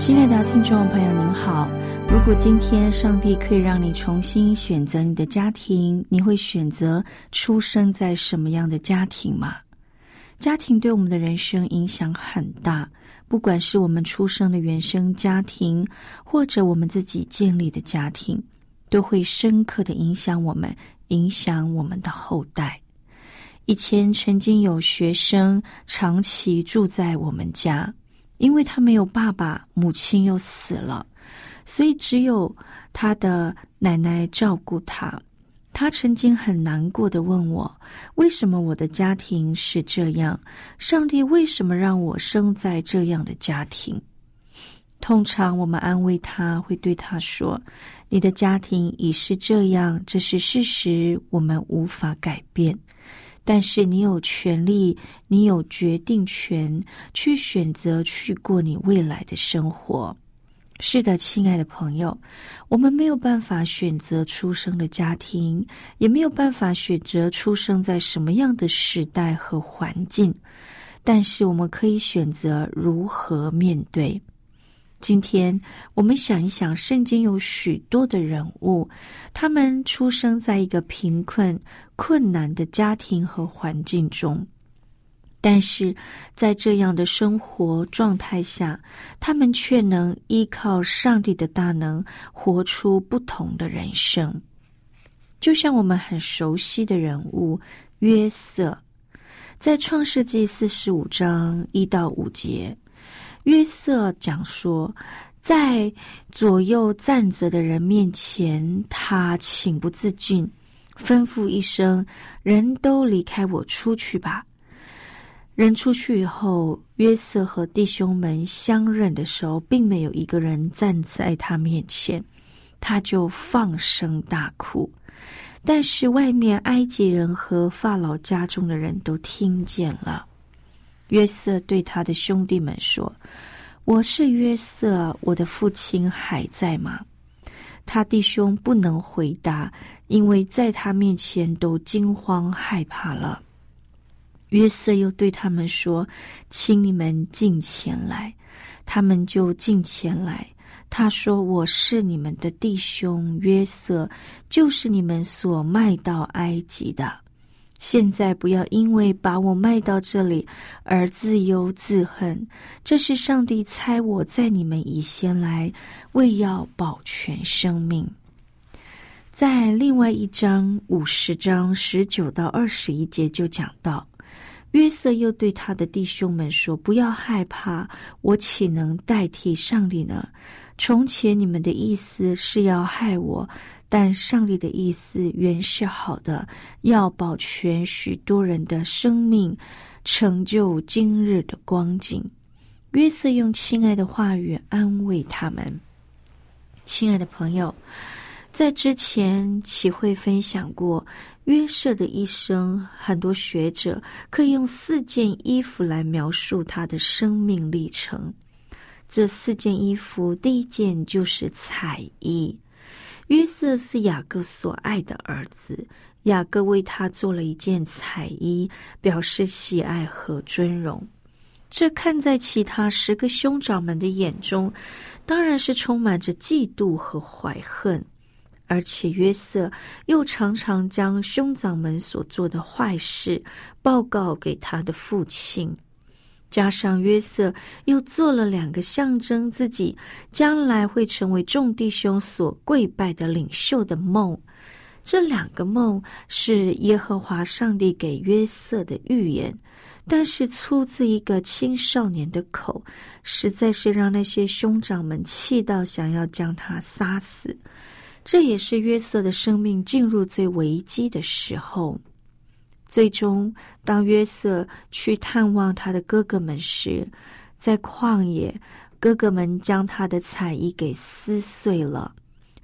亲爱的听众朋友，您好。如果今天上帝可以让你重新选择你的家庭，你会选择出生在什么样的家庭吗？家庭对我们的人生影响很大，不管是我们出生的原生家庭，或者我们自己建立的家庭，都会深刻的影响我们，影响我们的后代。以前曾经有学生长期住在我们家，因为他没有爸爸，母亲又死了。所以，只有他的奶奶照顾他。他曾经很难过的问我：“为什么我的家庭是这样？上帝为什么让我生在这样的家庭？”通常我们安慰他，会对他说：“你的家庭已是这样，这是事实，我们无法改变。但是你有权利，你有决定权，去选择去过你未来的生活。”是的，亲爱的朋友，我们没有办法选择出生的家庭，也没有办法选择出生在什么样的时代和环境，但是我们可以选择如何面对。今天，我们想一想，圣经有许多的人物，他们出生在一个贫困、困难的家庭和环境中。但是在这样的生活状态下，他们却能依靠上帝的大能，活出不同的人生。就像我们很熟悉的人物约瑟，在创世纪四十五章一到五节，约瑟讲说，在左右站着的人面前，他情不自禁，吩咐一声：“人都离开我出去吧。”人出去以后，约瑟和弟兄们相认的时候，并没有一个人站在他面前，他就放声大哭。但是外面埃及人和法老家中的人都听见了。约瑟对他的兄弟们说：“我是约瑟，我的父亲还在吗？”他弟兄不能回答，因为在他面前都惊慌害怕了。约瑟又对他们说：“请你们进前来。”他们就进前来。他说：“我是你们的弟兄约瑟，就是你们所卖到埃及的。现在不要因为把我卖到这里而自忧自恨。这是上帝猜我在你们以先来，为要保全生命。”在另外一章五十章十九到二十一节就讲到。约瑟又对他的弟兄们说：“不要害怕，我岂能代替上帝呢？从前你们的意思是要害我，但上帝的意思原是好的，要保全许多人的生命，成就今日的光景。”约瑟用亲爱的话语安慰他们。亲爱的朋友，在之前启慧分享过。约瑟的一生，很多学者可以用四件衣服来描述他的生命历程。这四件衣服，第一件就是彩衣。约瑟是雅各所爱的儿子，雅各为他做了一件彩衣，表示喜爱和尊荣。这看在其他十个兄长们的眼中，当然是充满着嫉妒和怀恨。而且约瑟又常常将兄长们所做的坏事报告给他的父亲。加上约瑟又做了两个象征自己将来会成为众弟兄所跪拜的领袖的梦，这两个梦是耶和华上帝给约瑟的预言，但是出自一个青少年的口，实在是让那些兄长们气到想要将他杀死。这也是约瑟的生命进入最危机的时候。最终，当约瑟去探望他的哥哥们时，在旷野，哥哥们将他的彩衣给撕碎了，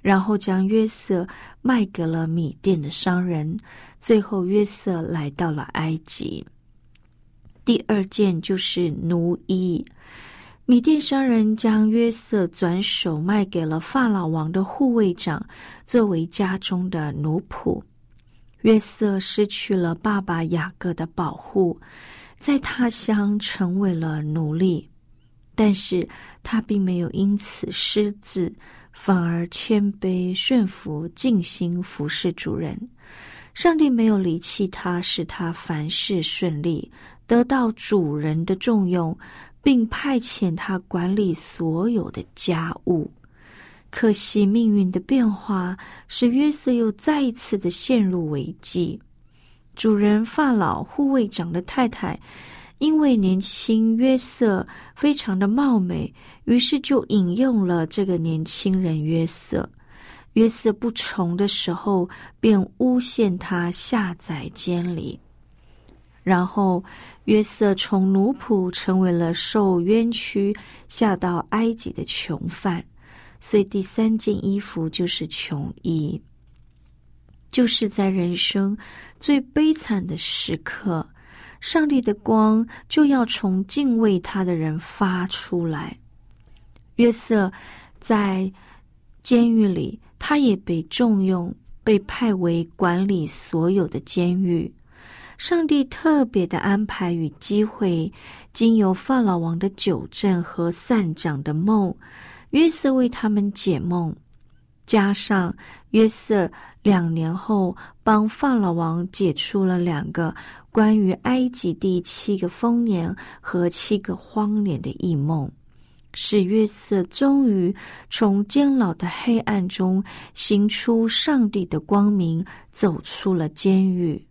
然后将约瑟卖给了米店的商人。最后，约瑟来到了埃及。第二件就是奴役，米店商人将约瑟转手卖给了法老王的护卫长，作为家中的奴仆。约瑟失去了爸爸雅各的保护，在他乡成为了奴隶，但是他并没有因此失志，反而谦卑顺服，尽心服侍主人。上帝没有离弃他，使他凡事顺利，得到主人的重用，并派遣他管理所有的家务。可惜命运的变化使约瑟又再一次的陷入危机。主人法老护卫长的太太，因为年轻约瑟非常的貌美，于是就引用了这个年轻人约瑟。约瑟不从的时候，便诬陷他下在监里。然后约瑟从奴仆成为了受冤屈下到埃及的囚犯。所以第三件衣服就是穷衣，就是在人生最悲惨的时刻，上帝的光就要从敬畏他的人发出来。约瑟在监狱里，他也被重用，被派为管理所有的监狱。上帝特别的安排与机会，经由法老王的九正和散长的梦。约瑟为他们解梦，加上约瑟两年后帮法老王解出了两个关于埃及第七个丰年和七个荒年的异梦，使约瑟终于从监牢的黑暗中行出上帝的光明，走出了监狱。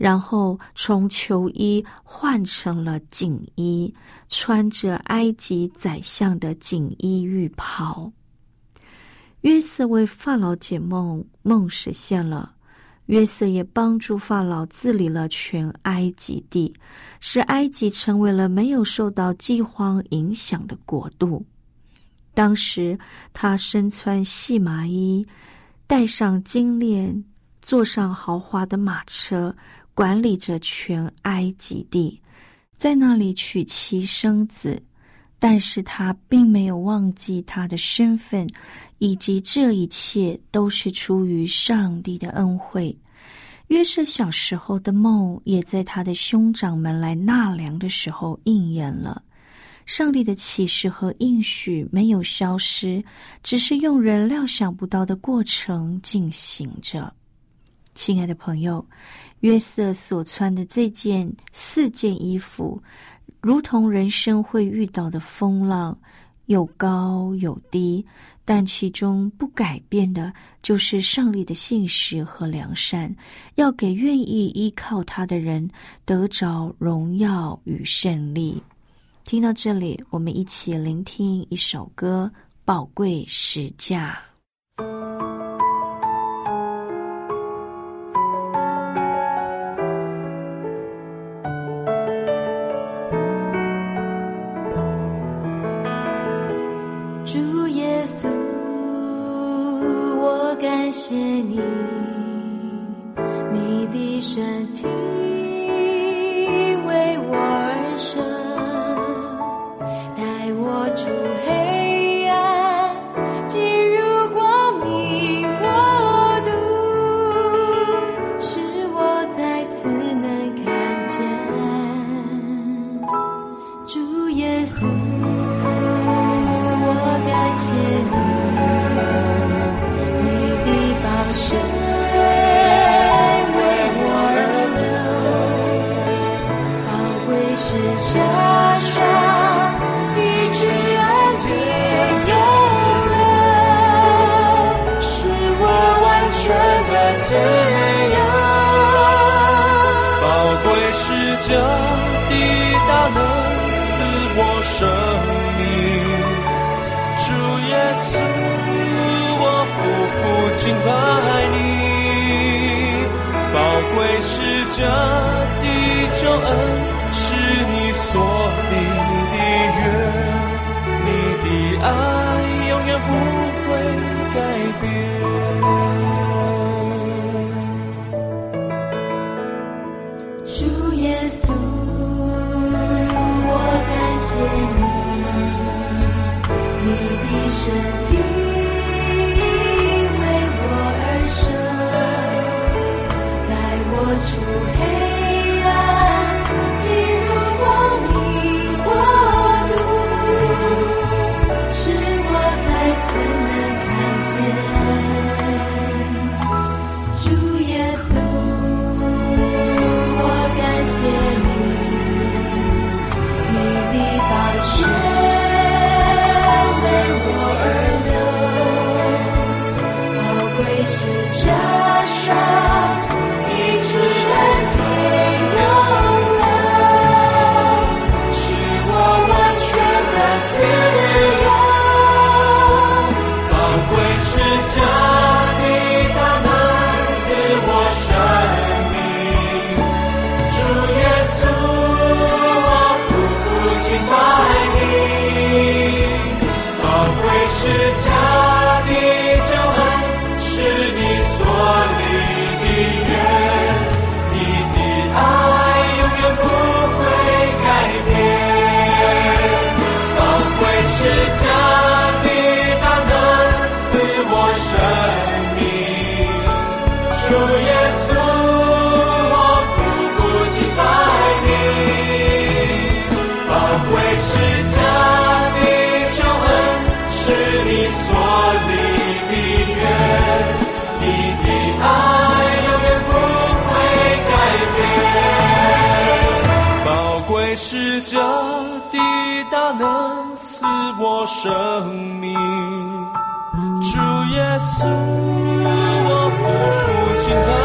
然后从囚衣换成了锦衣，穿着埃及宰相的锦衣玉袍。约瑟为法老解梦，梦实现了。约瑟也帮助法老治理了全埃及地，使埃及成为了没有受到饥荒影响的国度。当时他身穿细麻衣，戴上金链，坐上豪华的马车。管理着全埃及地，在那里娶妻生子，但是他并没有忘记他的身份，以及这一切都是出于上帝的恩惠。约瑟小时候的梦，也在他的兄长们来纳粮的时候应验了。上帝的启示和应许没有消失，只是用人料想不到的过程进行着。亲爱的朋友。约瑟所穿的这件四件衣服，如同人生会遇到的风浪，有高有低，但其中不改变的，就是上帝的信实和良善，要给愿意依靠他的人得着荣耀与胜利。听到这里，我们一起聆听一首歌《宝贵实价》。敬拜你。宝贵是这的救恩。是你所立的约，你的爱永远不会改变。主耶稣，我感谢你，你的身体使这地大能赐我生命，主耶稣，我夫妇敬拜。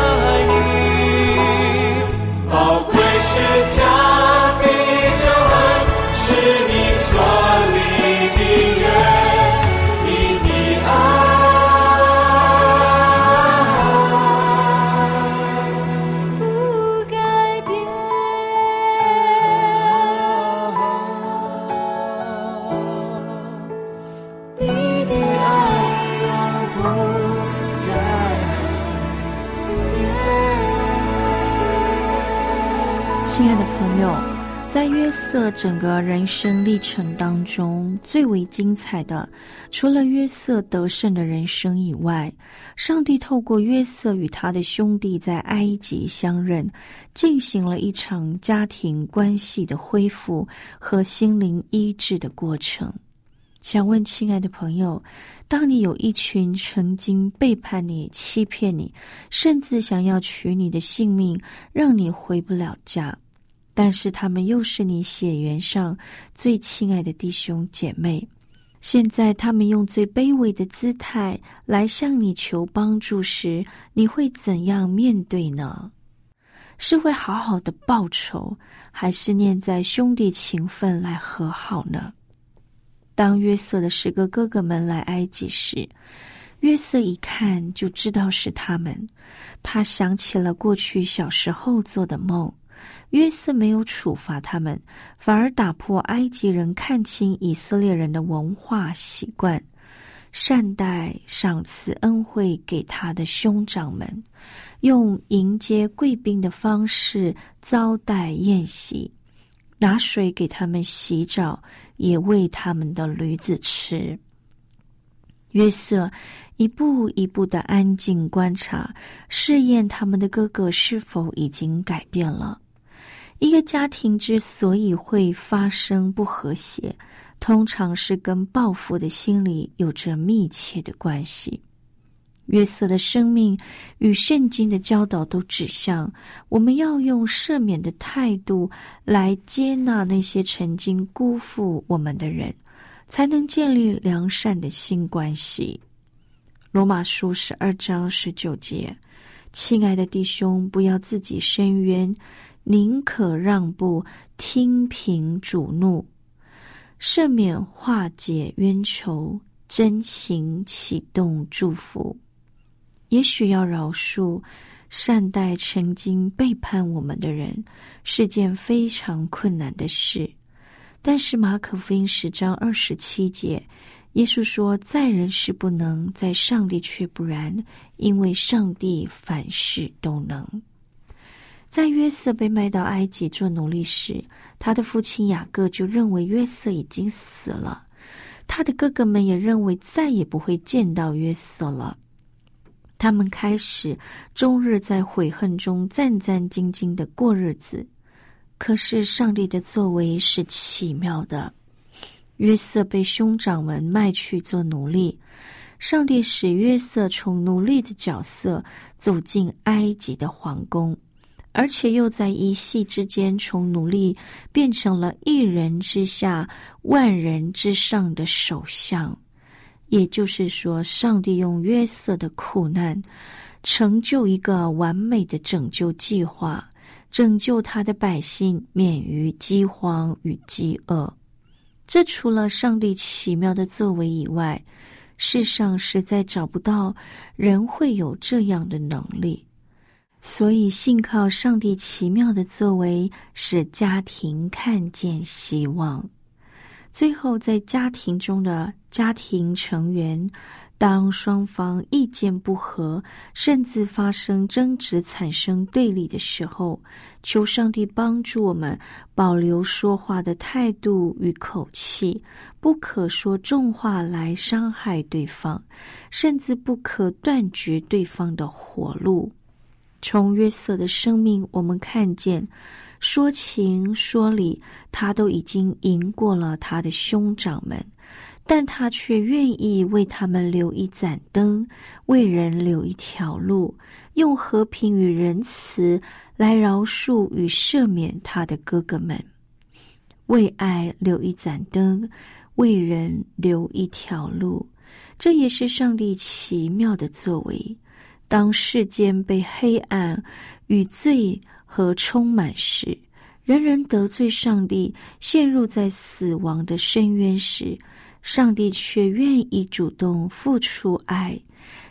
瑟整个人生历程当中，最为精彩的，除了约瑟得胜的人生以外，上帝透过约瑟与他的兄弟在埃及相认，进行了一场家庭关系的恢复和心灵医治的过程。想问亲爱的朋友，当你有一群曾经背叛你、欺骗你，甚至想要取你的性命，让你回不了家？但是他们又是你血缘上最亲爱的弟兄姐妹，现在他们用最卑微的姿态来向你求帮助时，你会怎样面对呢？是会好好的报仇，还是念在兄弟情分来和好呢？当约瑟的十个哥哥们来埃及时，约瑟一看就知道是他们，他想起了过去小时候做的梦。约瑟没有处罚他们，反而打破埃及人看清以色列人的文化习惯，善待、赏赐恩惠给他的兄长们，用迎接贵宾的方式招待宴席，拿水给他们洗澡，也喂他们的驴子吃。约瑟一步一步的安静观察，试验他们的哥哥是否已经改变了。一个家庭之所以会发生不和谐，通常是跟报复的心理有着密切的关系。约瑟的生命与圣经的教导都指向，我们要用赦免的态度来接纳那些曾经辜负我们的人，才能建立良善的新关系。罗马书十二章十九节，亲爱的弟兄，不要自己伸冤，宁可让步，听凭主怒，赦免化解冤仇，真情启动祝福。也许要饶恕、善待曾经背叛我们的人，是件非常困难的事。但是马可福音十章二十七节，耶稣说：“在人是不能，在上帝却不然，因为上帝凡事都能。”在约瑟被卖到埃及做奴隶时，他的父亲雅各就认为约瑟已经死了，他的哥哥们也认为再也不会见到约瑟了。他们开始终日在悔恨中战战兢兢的过日子，可是上帝的作为是奇妙的。约瑟被兄长们卖去做奴隶，上帝使约瑟从奴隶的角色走进埃及的皇宫，而且又在一夕之间从奴隶变成了一人之下、万人之上的首相。也就是说，上帝用约瑟的苦难，成就一个完美的拯救计划，拯救他的百姓免于饥荒与饥饿。这除了上帝奇妙的作为以外，世上实在找不到人会有这样的能力。所以，信靠上帝奇妙的作为，使家庭看见希望。最后，在家庭中的家庭成员，当双方意见不合，甚至发生争执、产生对立的时候，求上帝帮助我们保留说话的态度与口气，不可说重话来伤害对方，甚至不可断绝对方的活路。从约瑟的生命，我们看见。说情说理，他都已经赢过了他的兄长们，但他却愿意为他们留一盏灯，为人留一条路，用和平与仁慈来饶恕与赦免他的哥哥们，为爱留一盏灯，为人留一条路。这也是上帝奇妙的作为。当世间被黑暗与罪。和充满时，人人得罪上帝，陷入在死亡的深渊时，上帝却愿意主动付出爱，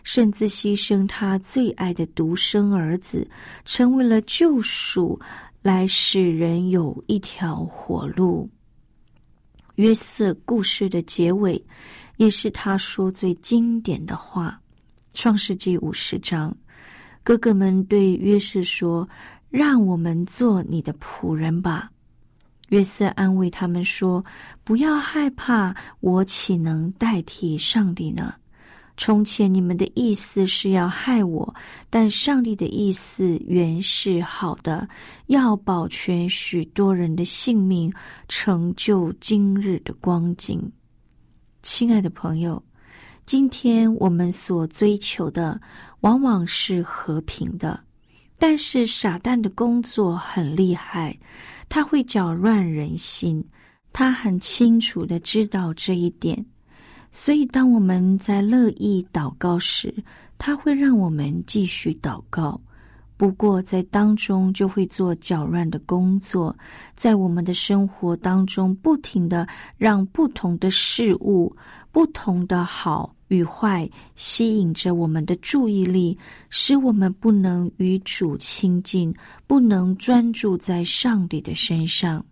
甚至牺牲他最爱的独生儿子，成为了救赎，来使人有一条活路。约瑟故事的结尾，也是他说最经典的话，《创世纪》五十章，哥哥们对约瑟说。让我们做你的仆人吧，约瑟安慰他们说：“不要害怕，我岂能代替上帝呢？从前你们的意思是要害我，但上帝的意思原是好的，要保全许多人的性命，成就今日的光景。”亲爱的朋友，今天我们所追求的往往是和平的。但是傻蛋的工作很厉害，他会搅乱人心，他很清楚的知道这一点，所以当我们在乐意祷告时，他会让我们继续祷告。不过在当中就会做搅乱的工作，在我们的生活当中不停的让不同的事物、不同的好。与坏吸引着我们的注意力，使我们不能与主亲近，不能专注在上帝的身上。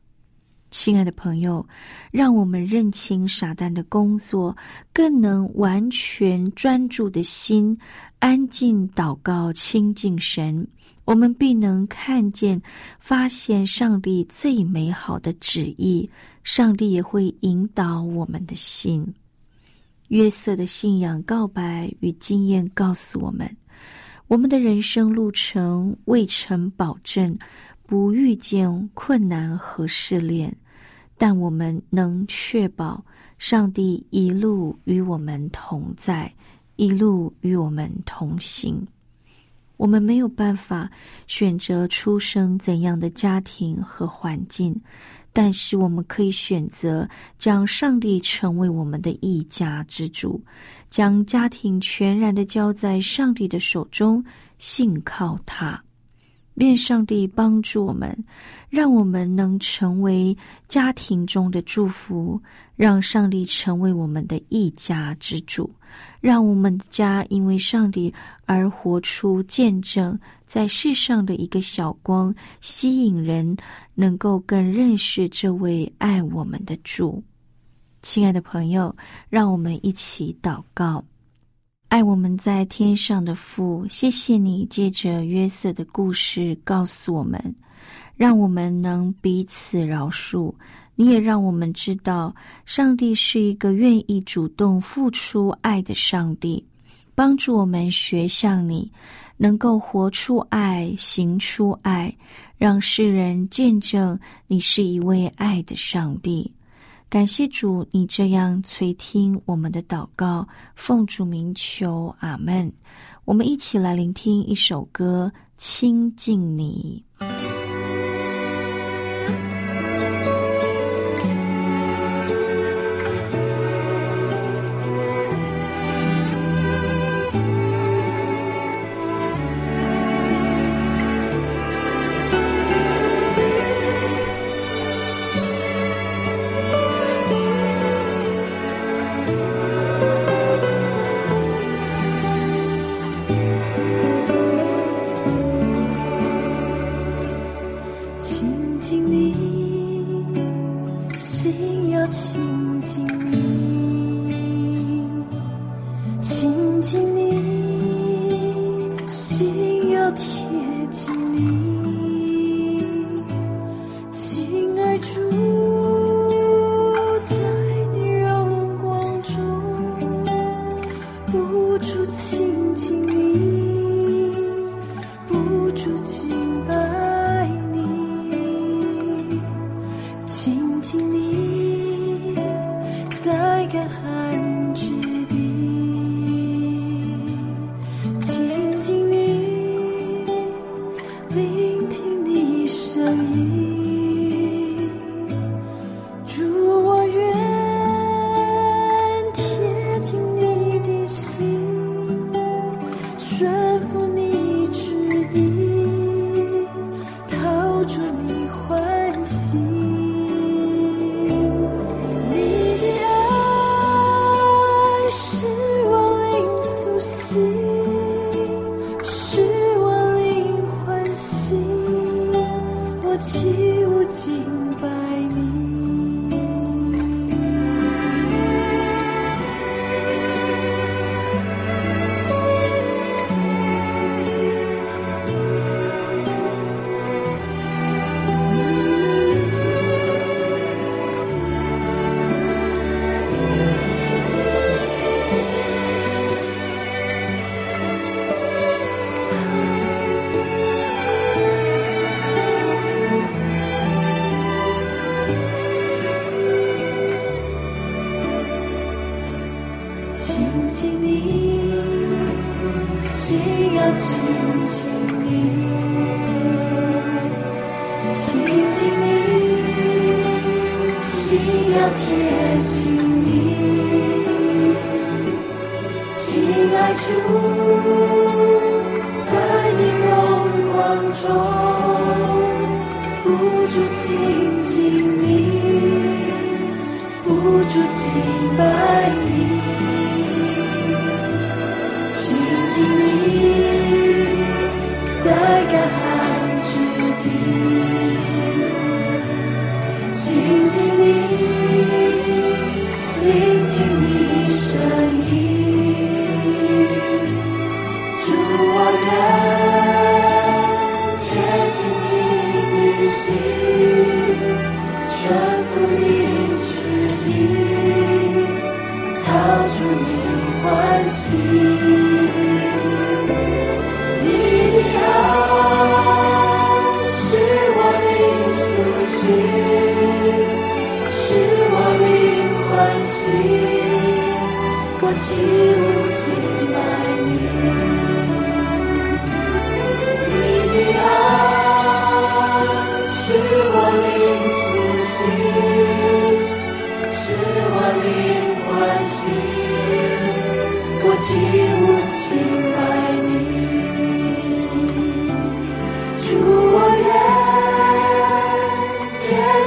亲爱的朋友，让我们认清撒旦的工作，更能完全专注的心，安静祷告，亲近神，我们必能看见、发现上帝最美好的旨意。上帝也会引导我们的心。约瑟的信仰告白与经验告诉我们：我们的人生路程未曾保证不遇见困难和试炼，但我们能确保上帝一路与我们同在，一路与我们同行。我们没有办法选择出生怎样的家庭和环境，但是我们可以选择将上帝成为我们的一家之主，将家庭全然的交在上帝的手中，信靠他。愿上帝帮助我们，让我们能成为家庭中的祝福，让上帝成为我们的一家之主。让我们的家因为上帝而活出见证，在世上的一个小光，吸引人能够更认识这位爱我们的主。亲爱的朋友，让我们一起祷告：爱我们在天上的父，谢谢你借着约瑟的故事告诉我们，让我们能彼此饶恕。你也让我们知道，上帝是一个愿意主动付出爱的上帝，帮助我们学像你，能够活出爱，行出爱，让世人见证你是一位爱的上帝。感谢主，你这样垂听我们的祷告，奉主名求，阿门。我们一起来聆听一首歌，亲近你。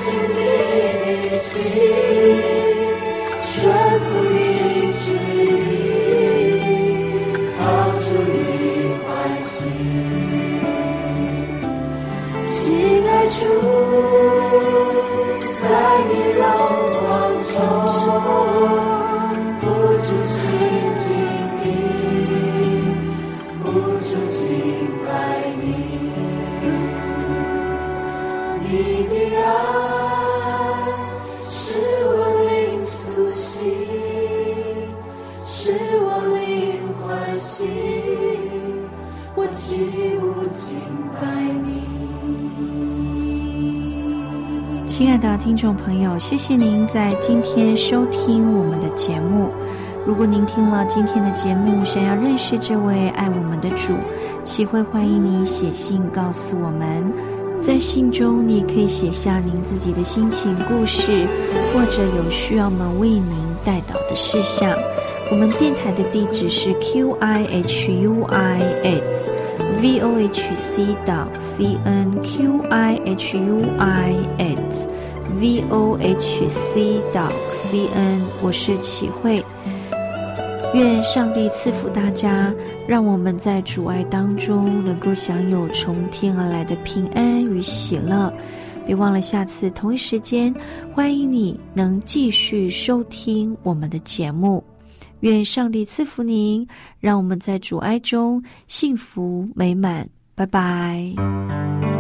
desmerecer. 听众朋友，谢谢您在今天收听我们的节目。如果您听了今天的节目，想要认识这位爱我们的主，齐会欢迎你写信告诉我们。在信中，你可以写下您自己的心情故事，或者有需要我们为您带导的事项。我们电台的地址是 q i h u i s v o h c 到 c n q i h u i s v o h c 到 c n，我是启慧。愿上帝赐福大家，让我们在主爱当中能够享有从天而来的平安与喜乐。别忘了下次同一时间，欢迎你能继续收听我们的节目。愿上帝赐福您，让我们在主爱中幸福美满。拜拜。